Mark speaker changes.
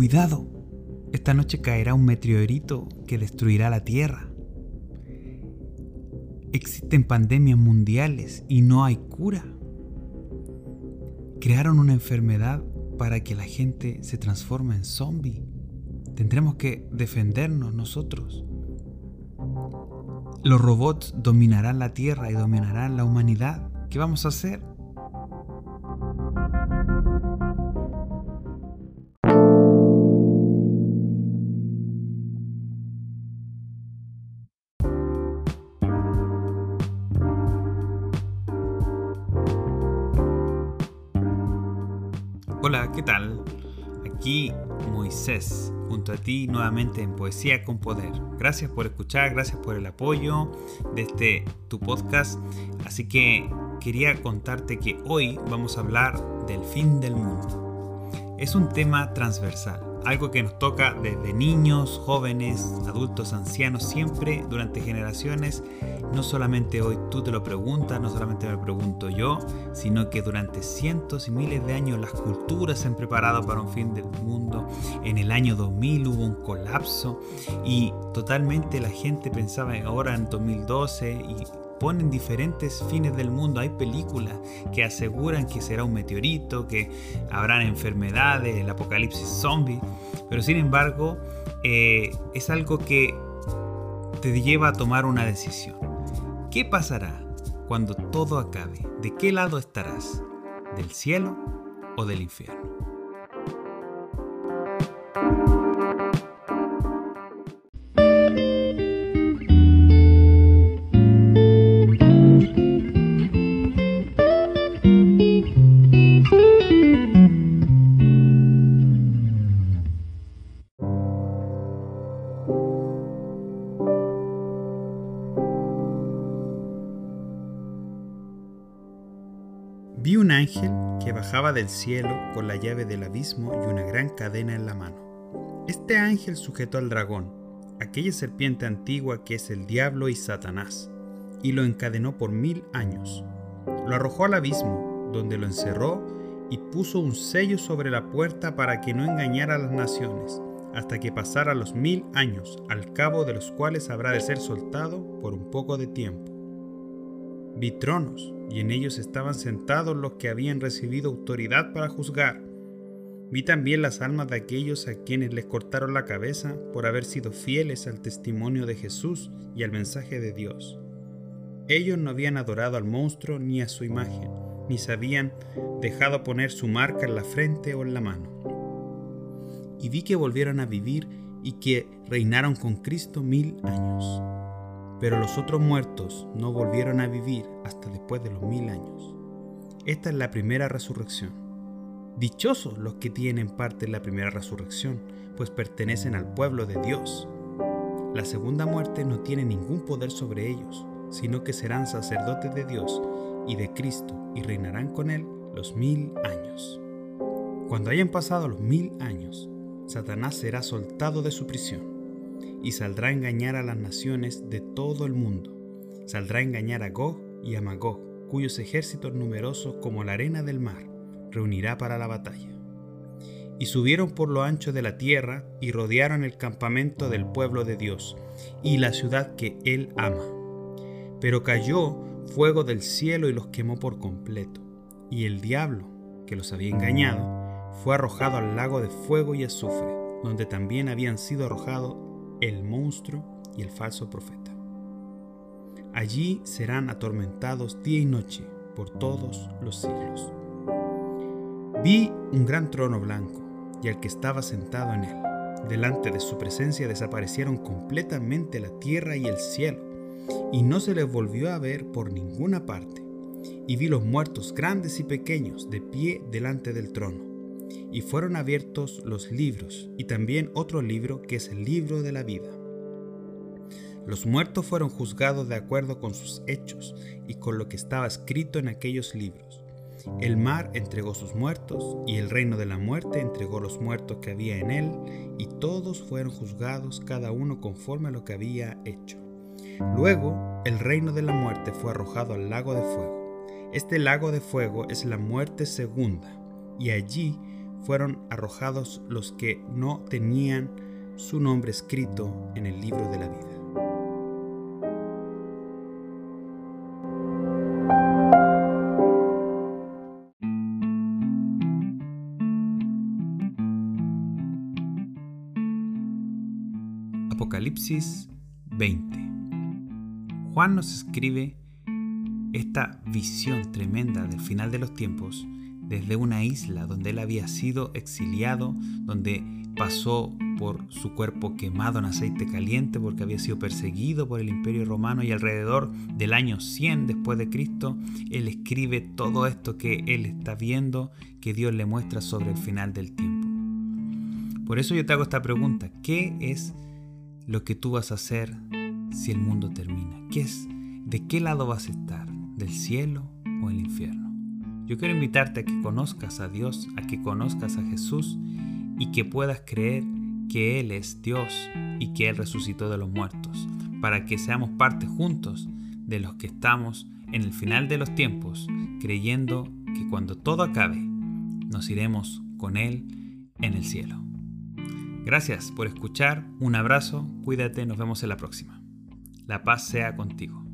Speaker 1: Cuidado, esta noche caerá un meteorito que destruirá la Tierra. Existen pandemias mundiales y no hay cura. Crearon una enfermedad para que la gente se transforme en zombie. Tendremos que defendernos nosotros. Los robots dominarán la Tierra y dominarán la humanidad. ¿Qué vamos a hacer? Hola, ¿qué tal? Aquí Moisés, junto a ti nuevamente en Poesía con Poder. Gracias por escuchar, gracias por el apoyo de este tu podcast. Así que quería contarte que hoy vamos a hablar del fin del mundo. Es un tema transversal algo que nos toca desde niños, jóvenes, adultos, ancianos, siempre durante generaciones. No solamente hoy tú te lo preguntas, no solamente me lo pregunto yo, sino que durante cientos y miles de años las culturas se han preparado para un fin del mundo. En el año 2000 hubo un colapso y totalmente la gente pensaba ahora en 2012 y ponen diferentes fines del mundo. Hay películas que aseguran que será un meteorito, que habrán enfermedades, el apocalipsis zombie, pero sin embargo eh, es algo que te lleva a tomar una decisión. ¿Qué pasará cuando todo acabe? ¿De qué lado estarás? ¿Del cielo o del infierno? Vi un ángel que bajaba del cielo con la llave del abismo y una gran cadena en la mano. Este ángel sujetó al dragón, aquella serpiente antigua que es el diablo y Satanás, y lo encadenó por mil años. Lo arrojó al abismo, donde lo encerró y puso un sello sobre la puerta para que no engañara a las naciones, hasta que pasara los mil años, al cabo de los cuales habrá de ser soltado por un poco de tiempo. Vi tronos, y en ellos estaban sentados los que habían recibido autoridad para juzgar. Vi también las almas de aquellos a quienes les cortaron la cabeza por haber sido fieles al testimonio de Jesús y al mensaje de Dios. Ellos no habían adorado al monstruo ni a su imagen, ni se habían dejado poner su marca en la frente o en la mano. Y vi que volvieron a vivir y que reinaron con Cristo mil años. Pero los otros muertos no volvieron a vivir hasta después de los mil años. Esta es la primera resurrección. Dichosos los que tienen parte en la primera resurrección, pues pertenecen al pueblo de Dios. La segunda muerte no tiene ningún poder sobre ellos, sino que serán sacerdotes de Dios y de Cristo y reinarán con Él los mil años. Cuando hayan pasado los mil años, Satanás será soltado de su prisión y saldrá a engañar a las naciones de todo el mundo. Saldrá a engañar a Gog y a Magog, cuyos ejércitos numerosos como la arena del mar reunirá para la batalla. Y subieron por lo ancho de la tierra y rodearon el campamento del pueblo de Dios y la ciudad que él ama. Pero cayó fuego del cielo y los quemó por completo. Y el diablo, que los había engañado, fue arrojado al lago de fuego y azufre, donde también habían sido arrojados el monstruo y el falso profeta. Allí serán atormentados día y noche por todos los siglos. Vi un gran trono blanco y al que estaba sentado en él. Delante de su presencia desaparecieron completamente la tierra y el cielo, y no se les volvió a ver por ninguna parte. Y vi los muertos grandes y pequeños de pie delante del trono y fueron abiertos los libros y también otro libro que es el libro de la vida. Los muertos fueron juzgados de acuerdo con sus hechos y con lo que estaba escrito en aquellos libros. El mar entregó sus muertos y el reino de la muerte entregó los muertos que había en él y todos fueron juzgados cada uno conforme a lo que había hecho. Luego el reino de la muerte fue arrojado al lago de fuego. Este lago de fuego es la muerte segunda y allí fueron arrojados los que no tenían su nombre escrito en el libro de la vida. Apocalipsis 20. Juan nos escribe esta visión tremenda del final de los tiempos desde una isla donde él había sido exiliado, donde pasó por su cuerpo quemado en aceite caliente porque había sido perseguido por el imperio romano y alrededor del año 100 después de Cristo, él escribe todo esto que él está viendo, que Dios le muestra sobre el final del tiempo. Por eso yo te hago esta pregunta, ¿qué es lo que tú vas a hacer si el mundo termina? ¿Qué es de qué lado vas a estar? ¿Del cielo o el infierno? Yo quiero invitarte a que conozcas a Dios, a que conozcas a Jesús y que puedas creer que Él es Dios y que Él resucitó de los muertos, para que seamos parte juntos de los que estamos en el final de los tiempos, creyendo que cuando todo acabe, nos iremos con Él en el cielo. Gracias por escuchar, un abrazo, cuídate, nos vemos en la próxima. La paz sea contigo.